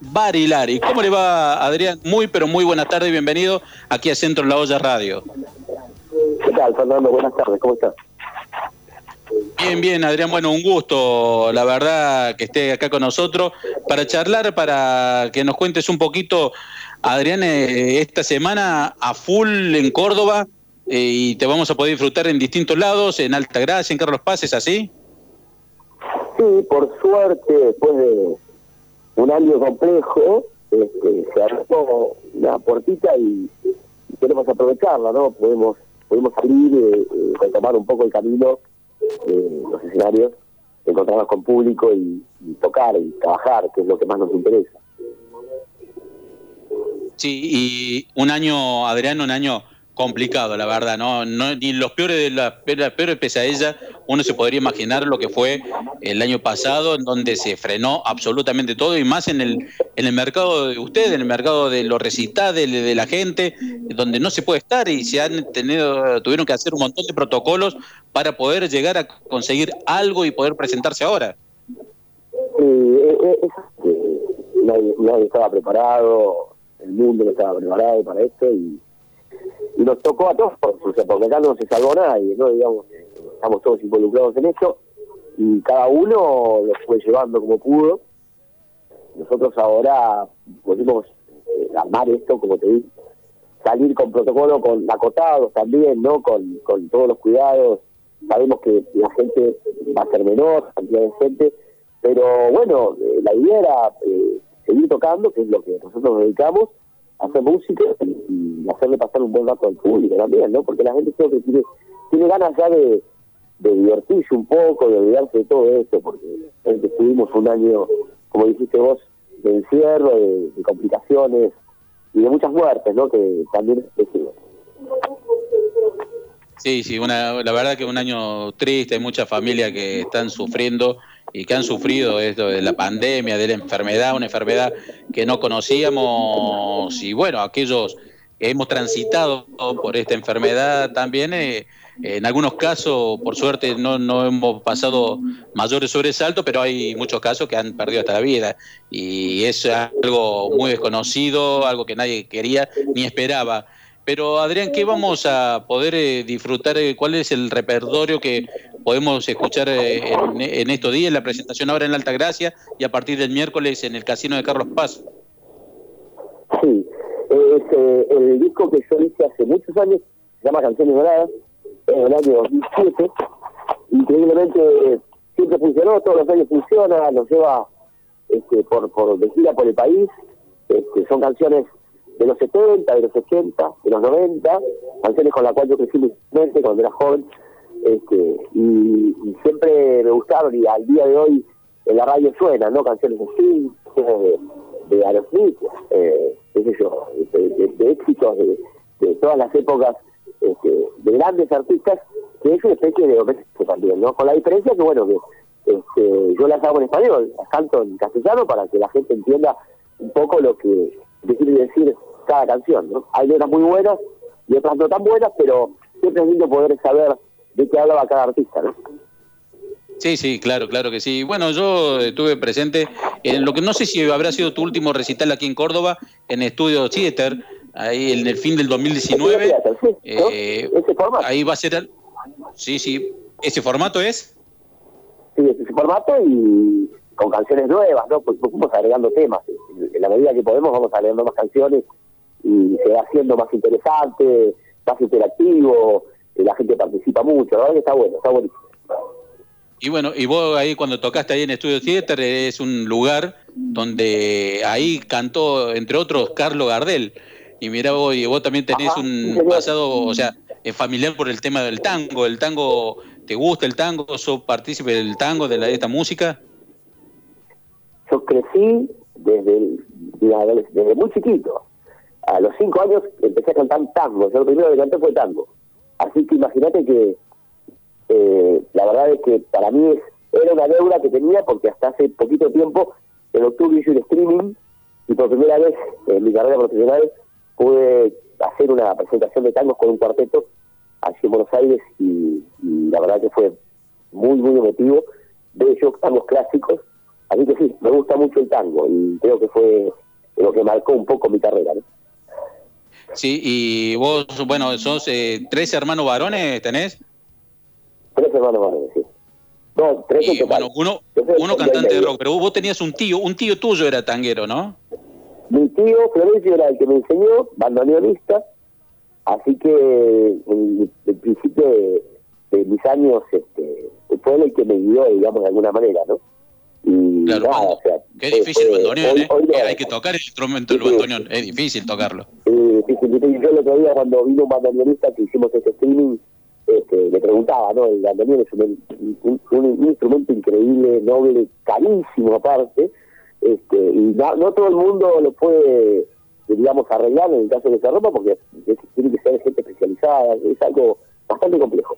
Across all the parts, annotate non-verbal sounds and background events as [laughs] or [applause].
Barilari. ¿Cómo le va, Adrián? Muy, pero muy buenas tardes, bienvenido aquí a Centro La Olla Radio. ¿Qué tal, Fernando? Buenas tardes, ¿cómo estás? Bien, bien, Adrián, bueno, un gusto, la verdad, que esté acá con nosotros para charlar, para que nos cuentes un poquito, Adrián, eh, esta semana a full en Córdoba eh, y te vamos a poder disfrutar en distintos lados, en Altagracia, en Carlos Paz, ¿es así? Sí, por suerte, después de un año complejo, este, se abrió una puertita y, queremos aprovecharla, ¿no? Podemos podemos salir, eh, eh, retomar un poco el camino, eh, los escenarios, encontrarnos con público y, tocar y trabajar, que es lo que más nos interesa. Sí, y un año, Adrián, un año complicado, la verdad, ¿no? no ni los peores de las peores pesadillas uno se podría imaginar lo que fue el año pasado, en donde se frenó absolutamente todo, y más en el, en el mercado de ustedes, en el mercado de los recitales, de, la gente, donde no se puede estar y se han tenido, tuvieron que hacer un montón de protocolos para poder llegar a conseguir algo y poder presentarse ahora. Eh, eh, nadie estaba preparado, el mundo no estaba preparado para esto y y nos tocó a todos, o sea, porque acá no se salvó nadie, ¿no? Digamos, estamos todos involucrados en esto y cada uno lo fue llevando como pudo. Nosotros ahora pudimos eh, armar esto, como te dije, salir con protocolo, con acotados también, ¿no? Con, con todos los cuidados. Sabemos que la gente va a ser menor, cantidad de gente, pero bueno, eh, la idea era eh, seguir tocando, que es lo que nosotros nos dedicamos, hacer música y hacerle pasar un buen rato al público también, ¿no? Porque la gente creo que tiene, tiene ganas ya de, divertirse un poco, de olvidarse de todo esto, porque estuvimos un año, como dijiste vos, de encierro, de, complicaciones y de muchas muertes, ¿no? Que también es Sí, sí, una, la verdad que un año triste, hay muchas familias que están sufriendo y que han sufrido esto de la pandemia, de la enfermedad, una enfermedad que no conocíamos y bueno, aquellos que hemos transitado por esta enfermedad también, eh, en algunos casos, por suerte, no, no hemos pasado mayores sobresaltos, pero hay muchos casos que han perdido hasta la vida y es algo muy desconocido, algo que nadie quería ni esperaba. Pero Adrián, ¿qué vamos a poder eh, disfrutar? Eh, ¿Cuál es el repertorio que podemos escuchar eh, en, estos días? La presentación ahora en Alta Gracia y a partir del miércoles en el Casino de Carlos Paz. Sí, es el disco que yo hice hace muchos años, se llama Canciones Doradas, en el año 2007. Increíblemente siempre funcionó, todos los años funciona, nos lleva este, por, por de gira por el país. Este, son canciones de los 70, de los 80, de los 90, canciones con las cuales yo crecí musicalmente cuando era joven, este, y, siempre me gustaron y al día de hoy en la radio suenan, ¿no? Canciones de Sting, de, de Aerosmith, eh, qué de, éxitos de, todas las épocas, este, de grandes artistas, que es una especie de homenaje también, ¿no? Con la diferencia que, bueno, que este, yo las hago en español, las canto en castellano para que la gente entienda un poco lo que quiere decir cada canción, ¿no? Hay letras muy buenas y otras no tan buenas, pero siempre es lindo poder saber de qué hablaba cada artista, ¿no? Sí, sí, claro, claro que sí. Bueno, yo estuve presente en lo que no sé si habrá sido tu último recital aquí en Córdoba, en Estudio Theater, ahí en el fin del 2019. Eh, ¿Ese formato? Ahí va a ser... Sí, sí. ¿Ese formato es? Sí, ese formato y con canciones nuevas, ¿no? Pues fuimos agregando temas. En la medida que podemos vamos agregando más canciones y se va haciendo más interesante, más interactivo, la gente participa mucho, la verdad que está bueno, está buenísimo. Y bueno, y vos ahí cuando tocaste ahí en Estudio Theater es un lugar donde ahí cantó, entre otros, Carlos Gardel. Y mira vos, y vos también tenés un pasado, o sea, familiar por el tema del tango. ¿El tango, te gusta el tango? ¿Sos partícipe del tango, de, la, de esta música? Yo crecí desde, desde muy chiquito a los cinco años empecé a cantar tango. Yo lo primero que canté fue tango. Así que imagínate que eh, la verdad es que para mí es, era una deuda que tenía porque hasta hace poquito tiempo, en octubre hice un streaming y por primera vez en mi carrera profesional pude hacer una presentación de tangos con un cuarteto allí en Buenos Aires y, la verdad que fue muy, muy emotivo. De hecho, tangos clásicos Así que sí, me gusta mucho el tango y creo que fue lo que marcó un poco mi carrera. ¿no? Sí, y vos, bueno, sos eh, tres hermanos varones, ¿tenés? Tres hermanos varones, sí. No, tres y, bueno, uno, uno cantante de rock, pero vos tenías un tío, un tío tuyo era tanguero, ¿no? Mi tío Florencio era el que me enseñó, bandoneonista, así que en el principio de, mis años este, fue el que me guió, digamos, de alguna manera, ¿no? Y claro, nada, o sea, qué difícil el bandoneón, ¿eh? hay que tocar el instrumento del bandoneón, es difícil tocarlo. Eh, yo el otro día cuando vino un bandoneonista que hicimos ese streaming, este, le preguntaba, ¿no? El bandoneón es un, un, instrumento increíble, noble, carísimo aparte, este, y no, todo el mundo lo puede, digamos, arreglar en el caso de que se rompa, porque tiene que ser gente especializada, es algo bastante complejo.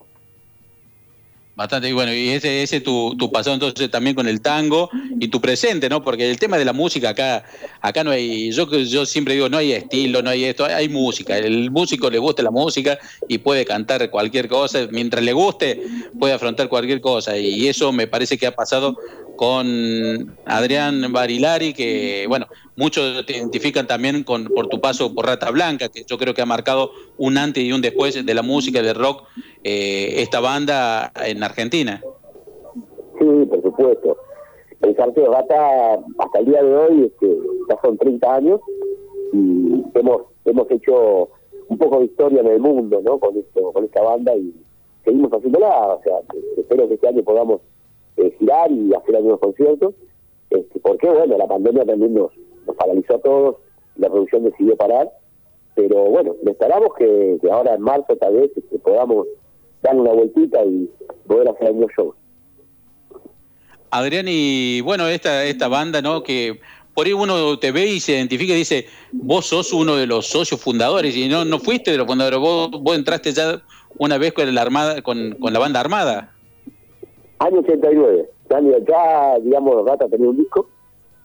Bastante, bueno, y ese ese tu, tu pasado entonces también con el tango y tu presente, ¿no? Porque el tema de la música acá acá no hay, yo yo siempre digo, no hay estilo, no hay esto, hay música. El músico le gusta la música y puede cantar cualquier cosa, mientras le guste puede afrontar cualquier cosa y eso me parece que ha pasado con Adrián Barilari, que bueno, muchos te identifican también con, por tu paso por Rata Blanca, que yo creo que ha marcado un antes y un después de la música, del rock, eh, esta banda en Argentina. Sí, por supuesto. El cartel Rata, hasta el día de hoy, este, ya son 30 años y hemos, hemos hecho un poco de historia en el mundo ¿no? con, esto, con esta banda y seguimos haciéndola. O sea, espero que este año podamos eh, girar y hacer algunos conciertos, este, porque bueno, la pandemia también nos, nos paralizó a todos, la producción decidió parar, pero bueno, esperamos que, ahora en marzo tal vez este, podamos dar una vueltita y poder hacer algunos shows. Adrián, y bueno, esta, esta banda, ¿no? Que por ahí uno te ve y se identifica y dice, vos sos uno de los socios fundadores, y no, no fuiste de los fundadores, vos, vos entraste ya una vez con la armada, con, con la banda armada. Año 89, año ya, digamos, Rata tenía un disco.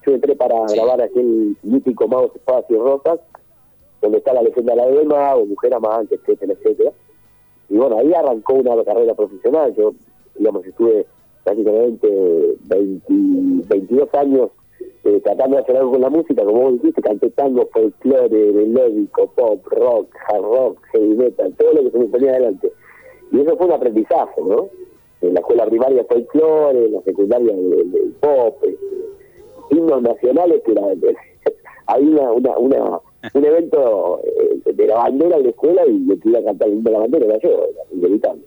Yo entré para grabar aquel mítico Magos, Espadas y Rosas, donde está la leyenda de la Dema, o Mujer Amante, etcétera, etcétera. Y bueno, ahí arrancó una carrera profesional. Yo, digamos, estuve prácticamente 22 años eh, tratando de hacer algo con la música, como vos dijiste, canté tango, folclore, melódico, pop, rock, hard rock, heavy metal, todo lo que se me ponía adelante. Y eso fue un aprendizaje, ¿no? En la escuela primaria folclore, en la secundaria del, pop, este, himnos nacionales, que [laughs] hay una, una, una, un evento eh, de la bandera en la escuela y yo quería cantar el himno de la bandera, era yo, inevitable.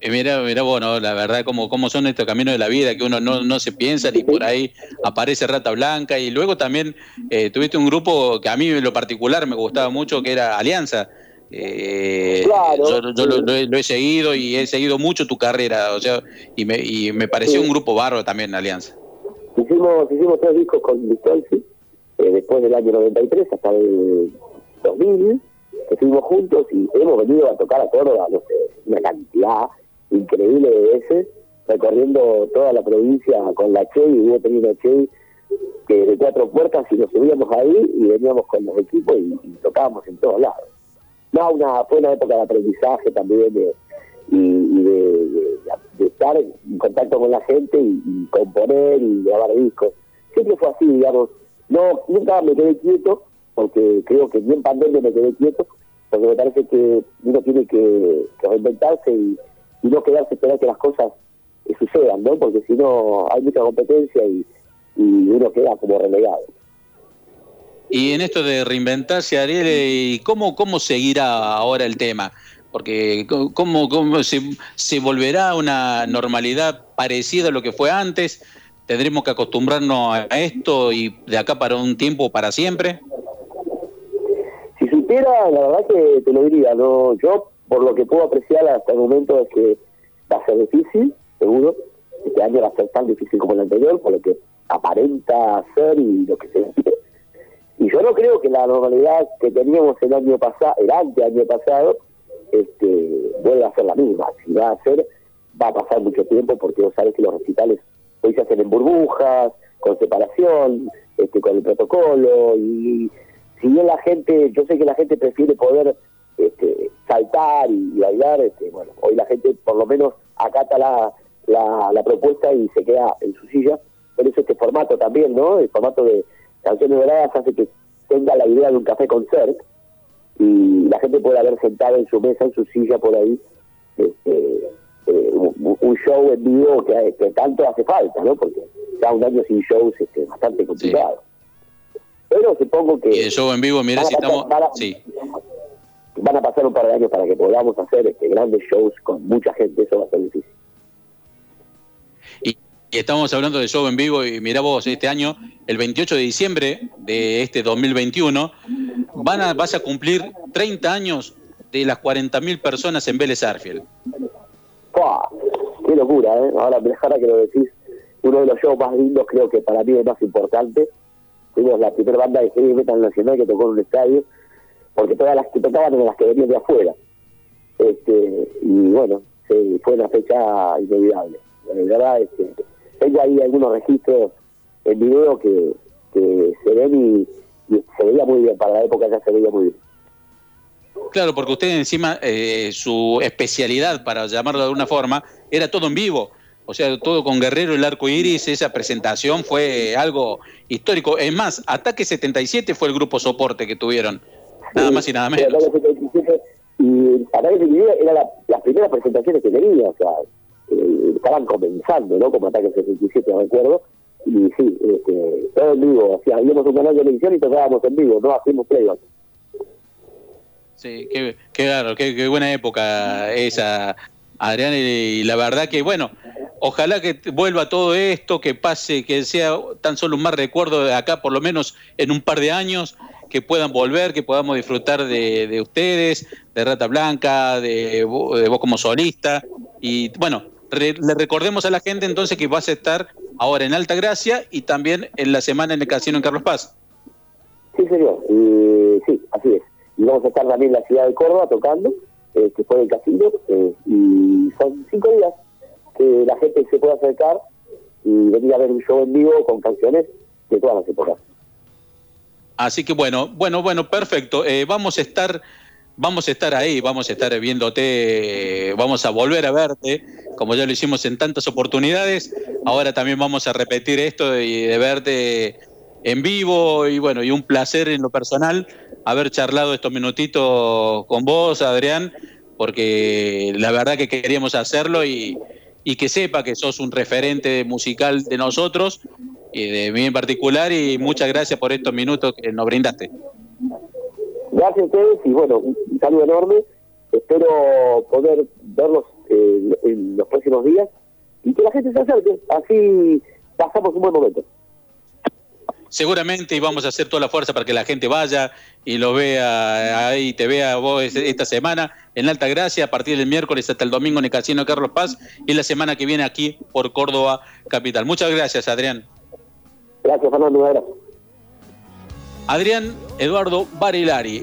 Eh, mira, mira, bueno, la verdad, como, como son estos caminos de la vida, que uno no, no se piensa, ni por ahí aparece Rata Blanca, y luego también eh, tuviste un grupo que a mí en lo particular me gustaba mucho, que era Alianza, eh, yo, lo, he, seguido y he seguido mucho tu carrera, o sea, y me, y me pareció un grupo barro también, Alianza. Hicimos, hicimos tres discos con Vistolfi, eh, después del año 93 hasta el 2000, estuvimos juntos y hemos venido a tocar a Córdoba, no sé, una cantidad increíble de veces, recorriendo toda la provincia con la Che y hubo tenido Che que de cuatro puertas y nos subíamos ahí y veníamos con los equipos y tocábamos en todos lados no, una, fue una época de aprendizaje también y, de, estar en contacto con la gente y, componer y grabar discos. Siempre fue así, digamos. No, nunca me quedé quieto, porque creo que ni en pandemia me quedé quieto, porque me parece que uno tiene que, reinventarse y, no quedarse esperar que las cosas sucedan, ¿no? Porque si no hay mucha competencia y uno queda como relegado. Y en esto de reinventarse, Ariel, ¿y cómo, cómo seguirá ahora el tema? Porque ¿cómo, cómo se, se volverá a una normalidad parecida a lo que fue antes? ¿Tendremos que acostumbrarnos a esto y de acá para un tiempo, para siempre? Si supiera, la verdad que te lo diría. no Yo, por lo que puedo apreciar hasta el momento, es que va a ser difícil, seguro. Este año va a ser tan difícil como el anterior, por lo que aparenta ser y lo que se dice y yo no creo que la normalidad que teníamos el año pasado, el ante año pasado, este, vuelva a ser la misma. Si va a ser, va a pasar mucho tiempo porque vos sabés que los hospitales hoy se hacen en burbujas, con separación, este, con el protocolo, y si bien la gente, yo sé que la gente prefiere poder este, saltar y, bailar, este, bueno, hoy la gente por lo menos acata la, la, la propuesta y se queda en su silla, por eso este formato también, ¿no? El formato de canciones doradas hace que tenga la idea de un café concert y la gente pueda haber sentado en su mesa, en su silla por ahí, este, eh, un, show en vivo que, tanto hace falta, ¿no? Porque ya un año sin shows es este, bastante complicado. Pero supongo que... Y el show en vivo, mira si estamos... sí van a pasar un par de años para que podamos hacer este, grandes shows con mucha gente, eso va a ser difícil. Y, estamos hablando de show en vivo y mira vos, este año, el 28 de diciembre de este 2021, van a, vas a cumplir 30 años de las 40.000 personas en Vélez Arfiel. ¡Qué locura! ¿eh? Ahora, ahora que lo decís, uno de los shows más lindos, creo que para mí es más importante. Fuimos la primera banda de heavy metal nacional que tocó en un estadio porque todas las que tocaban eran las que venían de afuera. Este, y bueno, fue una fecha inolvidable. La verdad, este, tengo ahí algunos registros en video que, que se ven y, se veía muy bien, para la época ya se veía muy bien. Claro, porque usted encima, eh, su especialidad, para llamarlo de alguna forma, era todo en vivo. O sea, todo con Guerrero, el arco iris, esa presentación fue algo histórico. Es más, Ataque 77 fue el grupo soporte que tuvieron nada más y nada menos. Y para ese video era la, las primeras presentaciones que tenía, o sea, eh, estaban comenzando, ¿no? Como Ataque 67, recuerdo. Y sí, este, todo en vivo, o sea, íbamos un canal de televisión y tocábamos en vivo, no hacíamos playback. Sí, qué, qué qué, buena época esa, Adrián, y la verdad que, bueno, ojalá que vuelva todo esto, que pase, que sea tan solo un más recuerdo de acá, por lo menos en un par de años, que puedan volver, que podamos disfrutar de, ustedes, de Rata Blanca, de, vos como solista. Y bueno, le recordemos a la gente entonces que vas a estar ahora en Alta Gracia y también en la semana en el casino en Carlos Paz. Sí, señor. sí, así es. Y vamos a estar también en la ciudad de Córdoba tocando, eh, que fue el casino, eh, y son cinco días que la gente se puede acercar y venir a ver un show en vivo con canciones de todas las épocas. Así que bueno, bueno, bueno, perfecto. Eh, vamos a estar, vamos a estar ahí, vamos a estar viéndote, vamos a volver a verte, como ya lo hicimos en tantas oportunidades. Ahora también vamos a repetir esto y de verte en vivo y bueno, y un placer en lo personal haber charlado estos minutitos con vos, Adrián, porque la verdad que queríamos hacerlo y, que sepa que sos un referente musical de nosotros y de mí en particular y muchas gracias por estos minutos que nos brindaste. Gracias a ustedes y bueno, un saludo enorme. Espero poder verlos eh, próximos días y que la gente se acerque. Así pasamos un buen momento. Seguramente y vamos a hacer toda la fuerza para que la gente vaya y lo vea ahí, te vea vos esta semana en Alta Gracia, a partir del miércoles hasta el domingo en el Casino Carlos Paz y la semana que viene aquí por Córdoba Capital. Muchas gracias, Adrián. Gracias, Fernando. Adrián Eduardo Barilari.